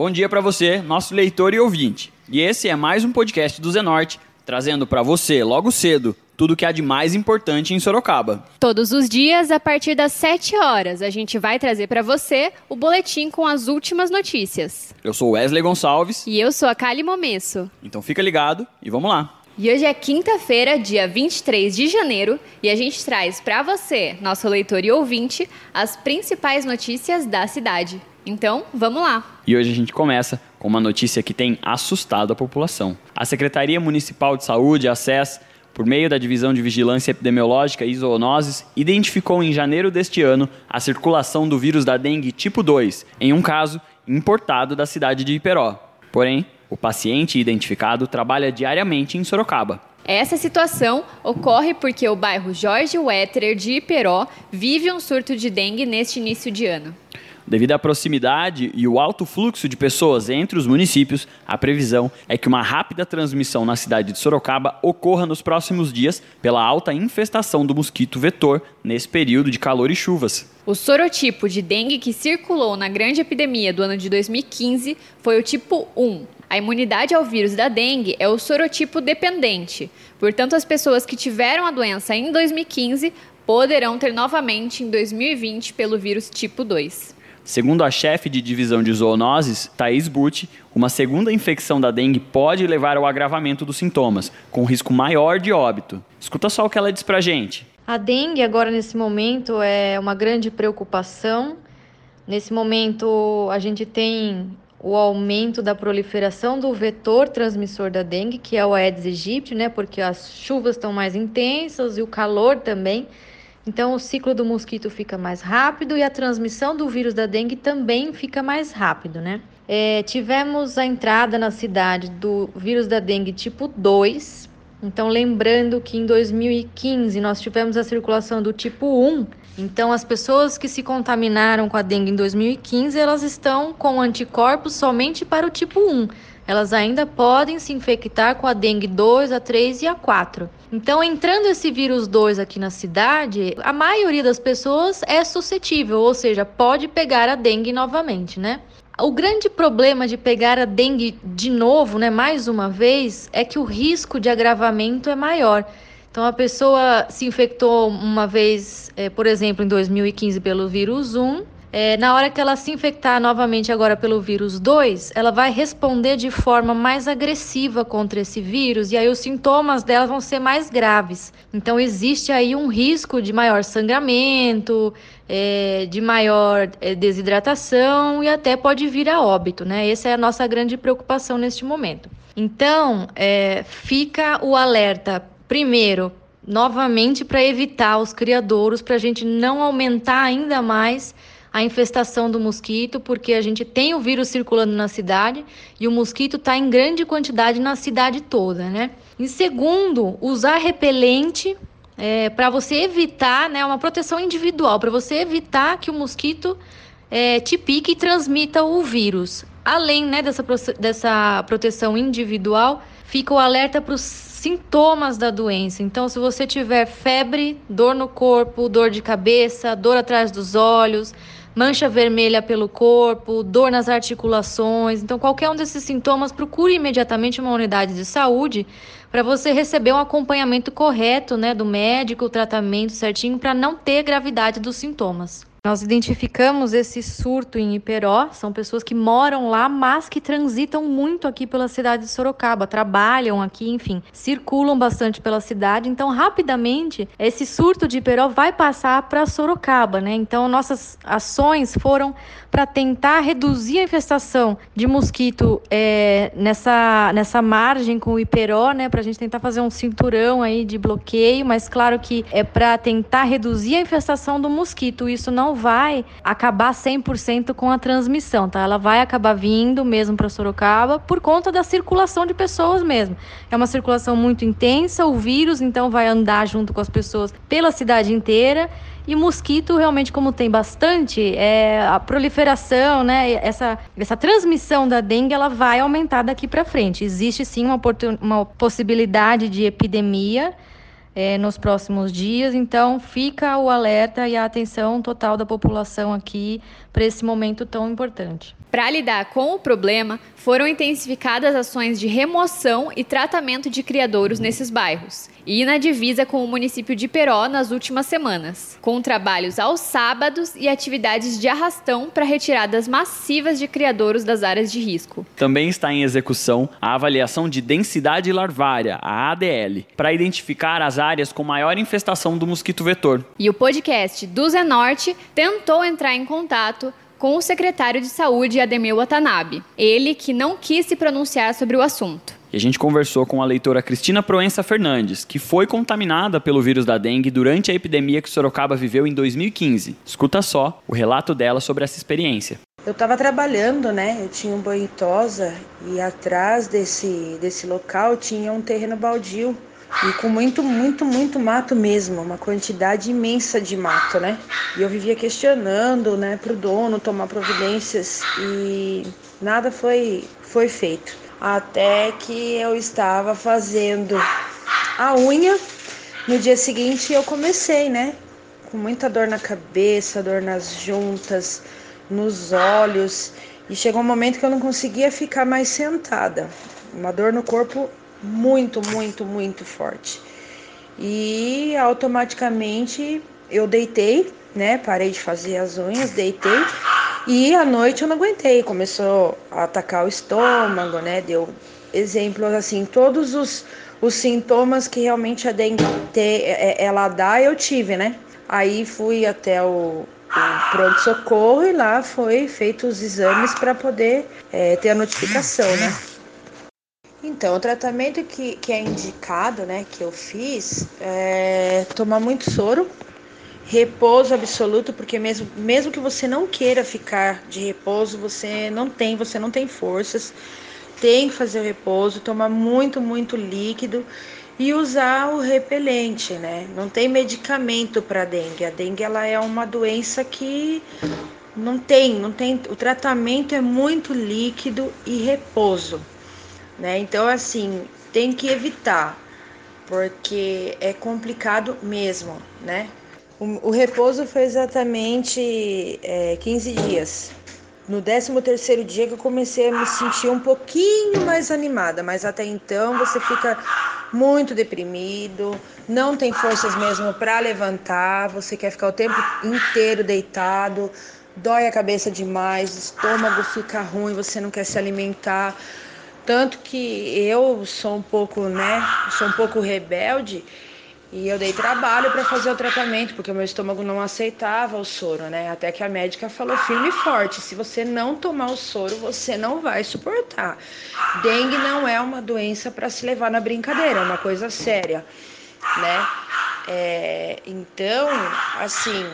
Bom dia para você, nosso leitor e ouvinte. E esse é mais um podcast do Zenorte, trazendo para você, logo cedo, tudo que há de mais importante em Sorocaba. Todos os dias, a partir das 7 horas, a gente vai trazer para você o boletim com as últimas notícias. Eu sou Wesley Gonçalves. E eu sou a Kali Momesso. Então fica ligado e vamos lá. E hoje é quinta-feira, dia 23 de janeiro, e a gente traz para você, nosso leitor e ouvinte, as principais notícias da cidade. Então, vamos lá. E hoje a gente começa com uma notícia que tem assustado a população. A Secretaria Municipal de Saúde, a SES, por meio da Divisão de Vigilância Epidemiológica e Zoonoses, identificou em janeiro deste ano a circulação do vírus da dengue tipo 2, em um caso importado da cidade de Iperó. Porém, o paciente identificado trabalha diariamente em Sorocaba. Essa situação ocorre porque o bairro Jorge Wetterer de Iperó vive um surto de dengue neste início de ano. Devido à proximidade e o alto fluxo de pessoas entre os municípios, a previsão é que uma rápida transmissão na cidade de Sorocaba ocorra nos próximos dias pela alta infestação do mosquito vetor nesse período de calor e chuvas. O sorotipo de dengue que circulou na grande epidemia do ano de 2015 foi o tipo 1. A imunidade ao vírus da dengue é o sorotipo dependente. Portanto, as pessoas que tiveram a doença em 2015 poderão ter novamente em 2020 pelo vírus tipo 2. Segundo a chefe de divisão de zoonoses, Thais Butti, uma segunda infecção da dengue pode levar ao agravamento dos sintomas, com risco maior de óbito. Escuta só o que ela diz pra gente. A dengue, agora nesse momento, é uma grande preocupação. Nesse momento, a gente tem o aumento da proliferação do vetor transmissor da dengue, que é o Aedes aegypti, né? Porque as chuvas estão mais intensas e o calor também. Então, o ciclo do mosquito fica mais rápido e a transmissão do vírus da dengue também fica mais rápido, né? É, tivemos a entrada na cidade do vírus da dengue tipo 2. Então, lembrando que em 2015 nós tivemos a circulação do tipo 1. Então, as pessoas que se contaminaram com a dengue em 2015, elas estão com anticorpos somente para o tipo 1 elas ainda podem se infectar com a dengue 2, a 3 e a 4. Então, entrando esse vírus 2 aqui na cidade, a maioria das pessoas é suscetível, ou seja, pode pegar a dengue novamente, né? O grande problema de pegar a dengue de novo, né, mais uma vez, é que o risco de agravamento é maior. Então, a pessoa se infectou uma vez, é, por exemplo, em 2015 pelo vírus 1, é, na hora que ela se infectar novamente agora pelo vírus 2, ela vai responder de forma mais agressiva contra esse vírus e aí os sintomas dela vão ser mais graves. Então existe aí um risco de maior sangramento, é, de maior é, desidratação e até pode vir a óbito, né? Essa é a nossa grande preocupação neste momento. Então, é, fica o alerta, primeiro, novamente para evitar os criadouros, para a gente não aumentar ainda mais a infestação do mosquito, porque a gente tem o vírus circulando na cidade e o mosquito está em grande quantidade na cidade toda, né? Em segundo, usar repelente é, para você evitar, né, uma proteção individual, para você evitar que o mosquito é, te pique e transmita o vírus. Além né, dessa, dessa proteção individual, fica o alerta para os sintomas da doença. Então, se você tiver febre, dor no corpo, dor de cabeça, dor atrás dos olhos, mancha vermelha pelo corpo, dor nas articulações. Então, qualquer um desses sintomas, procure imediatamente uma unidade de saúde para você receber um acompanhamento correto né, do médico, o tratamento certinho, para não ter gravidade dos sintomas. Nós identificamos esse surto em Iperó, são pessoas que moram lá, mas que transitam muito aqui pela cidade de Sorocaba, trabalham aqui, enfim, circulam bastante pela cidade. Então, rapidamente, esse surto de Iperó vai passar para Sorocaba, né? Então, nossas ações foram para tentar reduzir a infestação de mosquito é, nessa, nessa margem com o Iperó, né? Para a gente tentar fazer um cinturão aí de bloqueio, mas claro que é para tentar reduzir a infestação do mosquito. Isso não não vai acabar 100% com a transmissão, tá? Ela vai acabar vindo mesmo para Sorocaba por conta da circulação de pessoas mesmo. É uma circulação muito intensa, o vírus então vai andar junto com as pessoas pela cidade inteira. E mosquito, realmente, como tem bastante, é, a proliferação, né, essa, essa transmissão da dengue, ela vai aumentar daqui para frente. Existe sim uma, uma possibilidade de epidemia é, nos próximos dias. Então, fica o alerta e a atenção total da população aqui para esse momento tão importante. Para lidar com o problema, foram intensificadas ações de remoção e tratamento de criadouros nesses bairros, e na divisa com o município de Peró nas últimas semanas, com trabalhos aos sábados e atividades de arrastão para retiradas massivas de criadouros das áreas de risco. Também está em execução a avaliação de densidade larvária, a ADL, para identificar as áreas com maior infestação do mosquito vetor. E o podcast do Zenorte tentou entrar em contato com o secretário de Saúde, Ademir Watanabe. Ele que não quis se pronunciar sobre o assunto. E a gente conversou com a leitora Cristina Proença Fernandes, que foi contaminada pelo vírus da dengue durante a epidemia que Sorocaba viveu em 2015. Escuta só o relato dela sobre essa experiência. Eu estava trabalhando, né? Eu tinha um boitosa e atrás desse, desse local tinha um terreno baldio e com muito, muito, muito mato mesmo, uma quantidade imensa de mato, né? E eu vivia questionando, né, para o dono tomar providências e nada foi, foi feito. Até que eu estava fazendo a unha, no dia seguinte eu comecei, né? Com muita dor na cabeça, dor nas juntas, nos olhos, e chegou um momento que eu não conseguia ficar mais sentada. Uma dor no corpo muito, muito, muito forte. E automaticamente eu deitei, né? Parei de fazer as unhas, deitei. E à noite eu não aguentei, começou a atacar o estômago, né? Deu exemplos assim, todos os, os sintomas que realmente a dengue é, é, ela dá, eu tive, né? Aí fui até o, o pronto-socorro e lá foi feito os exames para poder é, ter a notificação, né? Então, o tratamento que, que é indicado, né, que eu fiz, é tomar muito soro, repouso absoluto, porque mesmo, mesmo que você não queira ficar de repouso, você não tem, você não tem forças, tem que fazer o repouso, tomar muito, muito líquido e usar o repelente, né? Não tem medicamento para dengue. A dengue ela é uma doença que não tem, não tem, o tratamento é muito líquido e repouso né? Então, assim, tem que evitar, porque é complicado mesmo, né? O, o repouso foi exatamente é, 15 dias. No 13 terceiro dia que eu comecei a me sentir um pouquinho mais animada, mas até então você fica muito deprimido, não tem forças mesmo para levantar, você quer ficar o tempo inteiro deitado, dói a cabeça demais, o estômago fica ruim, você não quer se alimentar. Tanto que eu sou um pouco, né, sou um pouco rebelde e eu dei trabalho para fazer o tratamento, porque o meu estômago não aceitava o soro, né? Até que a médica falou firme e forte: se você não tomar o soro, você não vai suportar. Dengue não é uma doença para se levar na brincadeira, é uma coisa séria, né? É, então, assim,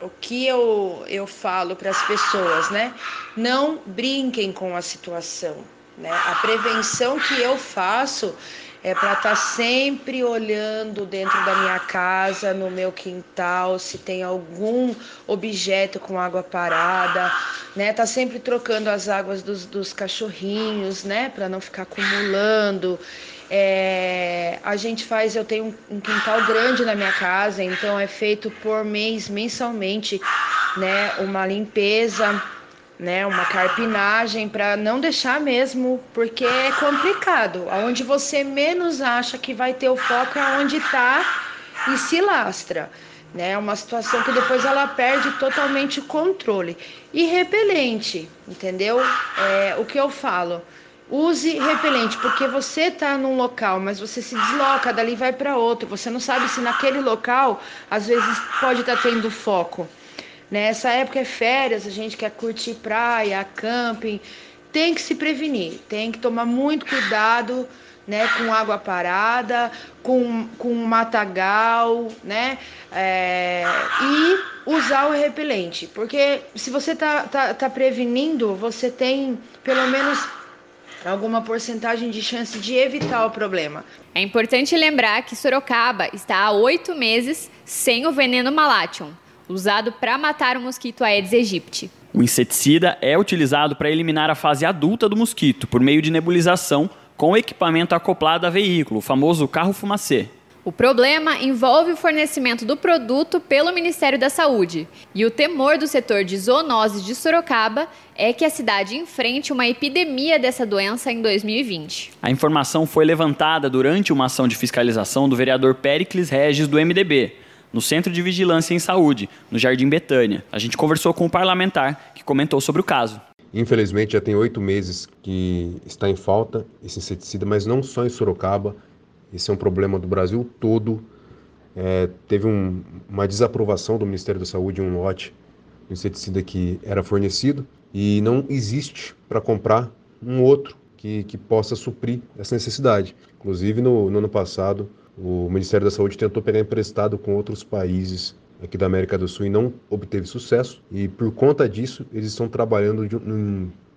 o que eu, eu falo para as pessoas, né? Não brinquem com a situação. Né? A prevenção que eu faço é para estar tá sempre olhando dentro da minha casa, no meu quintal, se tem algum objeto com água parada, né? Tá sempre trocando as águas dos, dos cachorrinhos, né? Para não ficar acumulando. É, a gente faz, eu tenho um, um quintal grande na minha casa, então é feito por mês, mensalmente, né? Uma limpeza né, uma carpinagem para não deixar mesmo, porque é complicado. Aonde você menos acha que vai ter o foco é onde está e se lastra. Né? É uma situação que depois ela perde totalmente o controle. E repelente, entendeu? É, o que eu falo. Use repelente, porque você está num local, mas você se desloca, dali vai para outro. Você não sabe se naquele local, às vezes, pode estar tá tendo foco. Nessa época é férias, a gente quer curtir praia, camping, tem que se prevenir, tem que tomar muito cuidado, né, com água parada, com, com matagal, né, é, e usar o repelente, porque se você tá, tá, tá prevenindo, você tem pelo menos alguma porcentagem de chance de evitar o problema. É importante lembrar que Sorocaba está há oito meses sem o veneno Malathion, usado para matar o mosquito Aedes aegypti. O inseticida é utilizado para eliminar a fase adulta do mosquito por meio de nebulização com equipamento acoplado a veículo, o famoso carro fumacê. O problema envolve o fornecimento do produto pelo Ministério da Saúde. E o temor do setor de zoonoses de Sorocaba é que a cidade enfrente uma epidemia dessa doença em 2020. A informação foi levantada durante uma ação de fiscalização do vereador Pericles Regis do MDB, no Centro de Vigilância em Saúde, no Jardim Betânia. A gente conversou com o parlamentar que comentou sobre o caso. Infelizmente, já tem oito meses que está em falta esse inseticida, mas não só em Sorocaba, esse é um problema do Brasil todo. É, teve um, uma desaprovação do Ministério da Saúde em um lote do inseticida que era fornecido e não existe para comprar um outro que, que possa suprir essa necessidade. Inclusive, no, no ano passado, o Ministério da Saúde tentou pegar emprestado com outros países aqui da América do Sul e não obteve sucesso. E por conta disso, eles estão trabalhando de,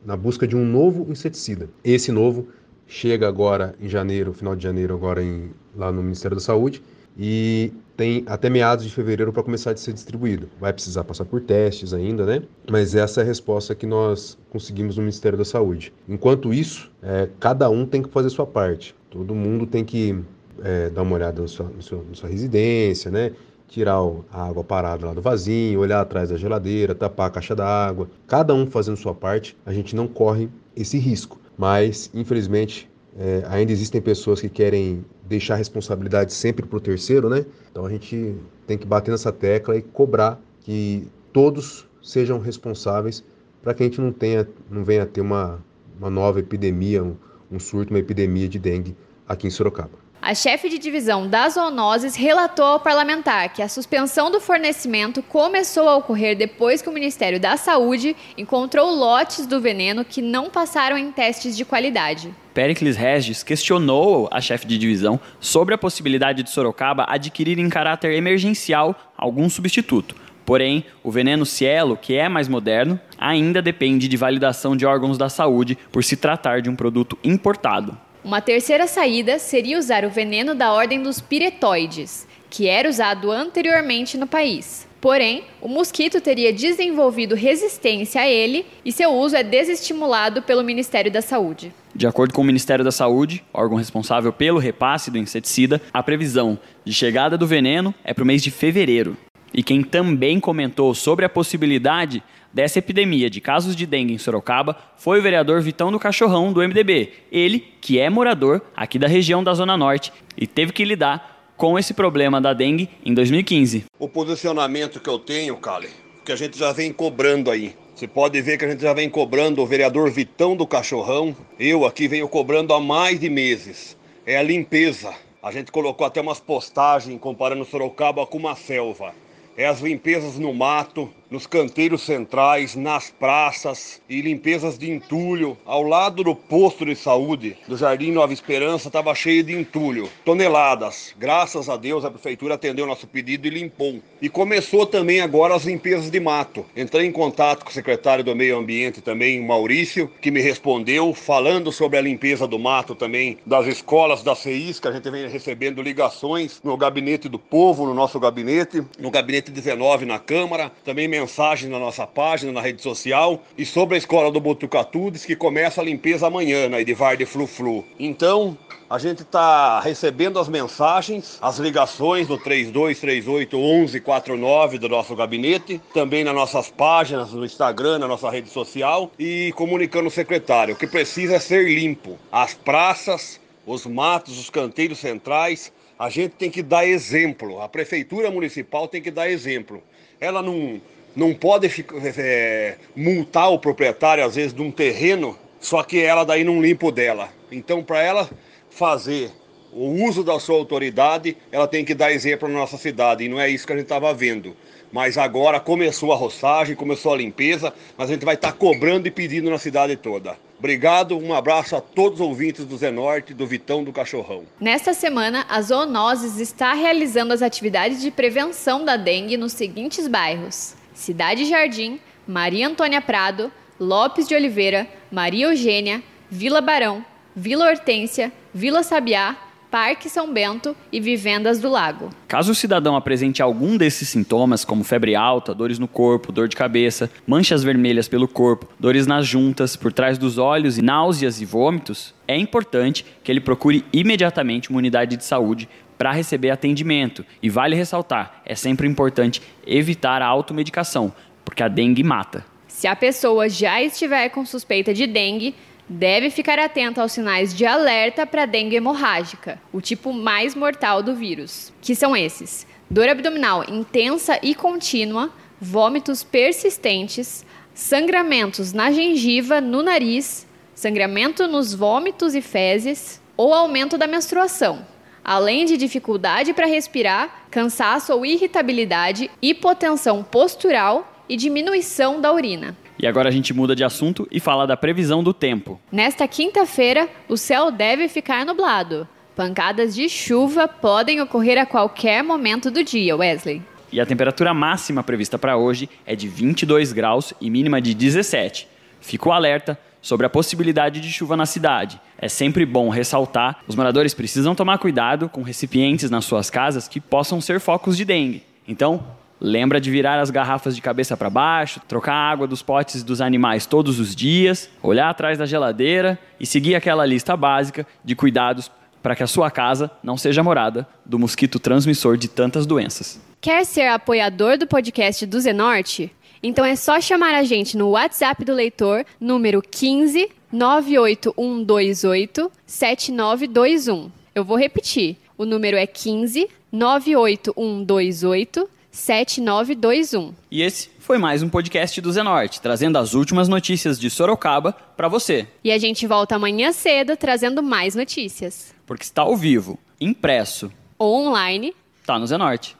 na busca de um novo inseticida. Esse novo chega agora em janeiro, final de janeiro, agora em, lá no Ministério da Saúde, e tem até meados de fevereiro para começar a ser distribuído. Vai precisar passar por testes ainda, né? Mas essa é a resposta que nós conseguimos no Ministério da Saúde. Enquanto isso, é, cada um tem que fazer sua parte. Todo mundo tem que é, dar uma olhada na sua, na sua, na sua residência, né? tirar a água parada lá do vasinho, olhar atrás da geladeira, tapar a caixa d'água. Cada um fazendo sua parte, a gente não corre esse risco mas infelizmente é, ainda existem pessoas que querem deixar a responsabilidade sempre para o terceiro, né? Então a gente tem que bater nessa tecla e cobrar que todos sejam responsáveis para que a gente não tenha, não venha a ter uma, uma nova epidemia, um, um surto, uma epidemia de dengue aqui em Sorocaba. A chefe de divisão das zoonoses relatou ao parlamentar que a suspensão do fornecimento começou a ocorrer depois que o Ministério da Saúde encontrou lotes do veneno que não passaram em testes de qualidade. Pericles Regis questionou a chefe de divisão sobre a possibilidade de Sorocaba adquirir em caráter emergencial algum substituto. Porém, o veneno Cielo, que é mais moderno, ainda depende de validação de órgãos da saúde por se tratar de um produto importado. Uma terceira saída seria usar o veneno da ordem dos piretóides, que era usado anteriormente no país. Porém, o mosquito teria desenvolvido resistência a ele e seu uso é desestimulado pelo Ministério da Saúde. De acordo com o Ministério da Saúde, órgão responsável pelo repasse do inseticida, a previsão de chegada do veneno é para o mês de fevereiro. E quem também comentou sobre a possibilidade dessa epidemia de casos de dengue em Sorocaba foi o vereador Vitão do Cachorrão, do MDB. Ele, que é morador aqui da região da Zona Norte e teve que lidar com esse problema da dengue em 2015. O posicionamento que eu tenho, Cali, que a gente já vem cobrando aí. Você pode ver que a gente já vem cobrando o vereador Vitão do Cachorrão. Eu aqui venho cobrando há mais de meses. É a limpeza. A gente colocou até umas postagens comparando Sorocaba com uma selva. É as limpezas no mato, nos canteiros centrais, nas praças e limpezas de entulho. Ao lado do posto de saúde do Jardim Nova Esperança estava cheio de entulho, toneladas. Graças a Deus a prefeitura atendeu nosso pedido e limpou. E começou também agora as limpezas de mato. Entrei em contato com o secretário do Meio Ambiente também, Maurício, que me respondeu falando sobre a limpeza do mato também das escolas da CIS, que a gente vem recebendo ligações no gabinete do povo, no nosso gabinete, no gabinete 19 na Câmara, também mensagem na nossa página, na rede social. E sobre a escola do Botucatu, diz que começa a limpeza amanhã na Edivar de Flu Flu. Então, a gente está recebendo as mensagens, as ligações no 3238 1149 do nosso gabinete, também nas nossas páginas, no Instagram, na nossa rede social e comunicando o secretário. O que precisa é ser limpo. As praças, os matos, os canteiros centrais, a gente tem que dar exemplo. A prefeitura municipal tem que dar exemplo. Ela não não pode é, multar o proprietário, às vezes, de um terreno, só que ela daí não limpa o dela. Então, para ela fazer o uso da sua autoridade, ela tem que dar exemplo na nossa cidade, e não é isso que a gente estava vendo. Mas agora começou a roçagem, começou a limpeza, mas a gente vai estar tá cobrando e pedindo na cidade toda. Obrigado, um abraço a todos os ouvintes do Zenorte, do Vitão do Cachorrão. Nesta semana, a Zoonoses está realizando as atividades de prevenção da dengue nos seguintes bairros: Cidade Jardim, Maria Antônia Prado, Lopes de Oliveira, Maria Eugênia, Vila Barão, Vila Hortência, Vila Sabiá, Parque São Bento e Vivendas do Lago. Caso o cidadão apresente algum desses sintomas, como febre alta, dores no corpo, dor de cabeça, manchas vermelhas pelo corpo, dores nas juntas, por trás dos olhos náuseas e vômitos, é importante que ele procure imediatamente uma unidade de saúde para receber atendimento. E vale ressaltar, é sempre importante evitar a automedicação, porque a dengue mata. Se a pessoa já estiver com suspeita de dengue, deve ficar atento aos sinais de alerta para dengue hemorrágica, o tipo mais mortal do vírus, que são esses: dor abdominal intensa e contínua, vômitos persistentes, sangramentos na gengiva, no nariz, sangramento nos vômitos e fezes ou aumento da menstruação, além de dificuldade para respirar, cansaço ou irritabilidade, hipotensão postural e diminuição da urina. E agora a gente muda de assunto e fala da previsão do tempo. Nesta quinta-feira, o céu deve ficar nublado. Pancadas de chuva podem ocorrer a qualquer momento do dia, Wesley. E a temperatura máxima prevista para hoje é de 22 graus e mínima de 17. Fica o alerta sobre a possibilidade de chuva na cidade. É sempre bom ressaltar: os moradores precisam tomar cuidado com recipientes nas suas casas que possam ser focos de dengue. Então, Lembra de virar as garrafas de cabeça para baixo, trocar a água dos potes dos animais todos os dias, olhar atrás da geladeira e seguir aquela lista básica de cuidados para que a sua casa não seja morada do mosquito transmissor de tantas doenças. Quer ser apoiador do podcast do Zenorte? Então é só chamar a gente no WhatsApp do leitor, número 15 98128 7921. Eu vou repetir. O número é 15 98128 7921. E esse foi mais um podcast do Zenorte, trazendo as últimas notícias de Sorocaba para você. E a gente volta amanhã cedo trazendo mais notícias. Porque está ao vivo, impresso ou online, tá no Zenorte.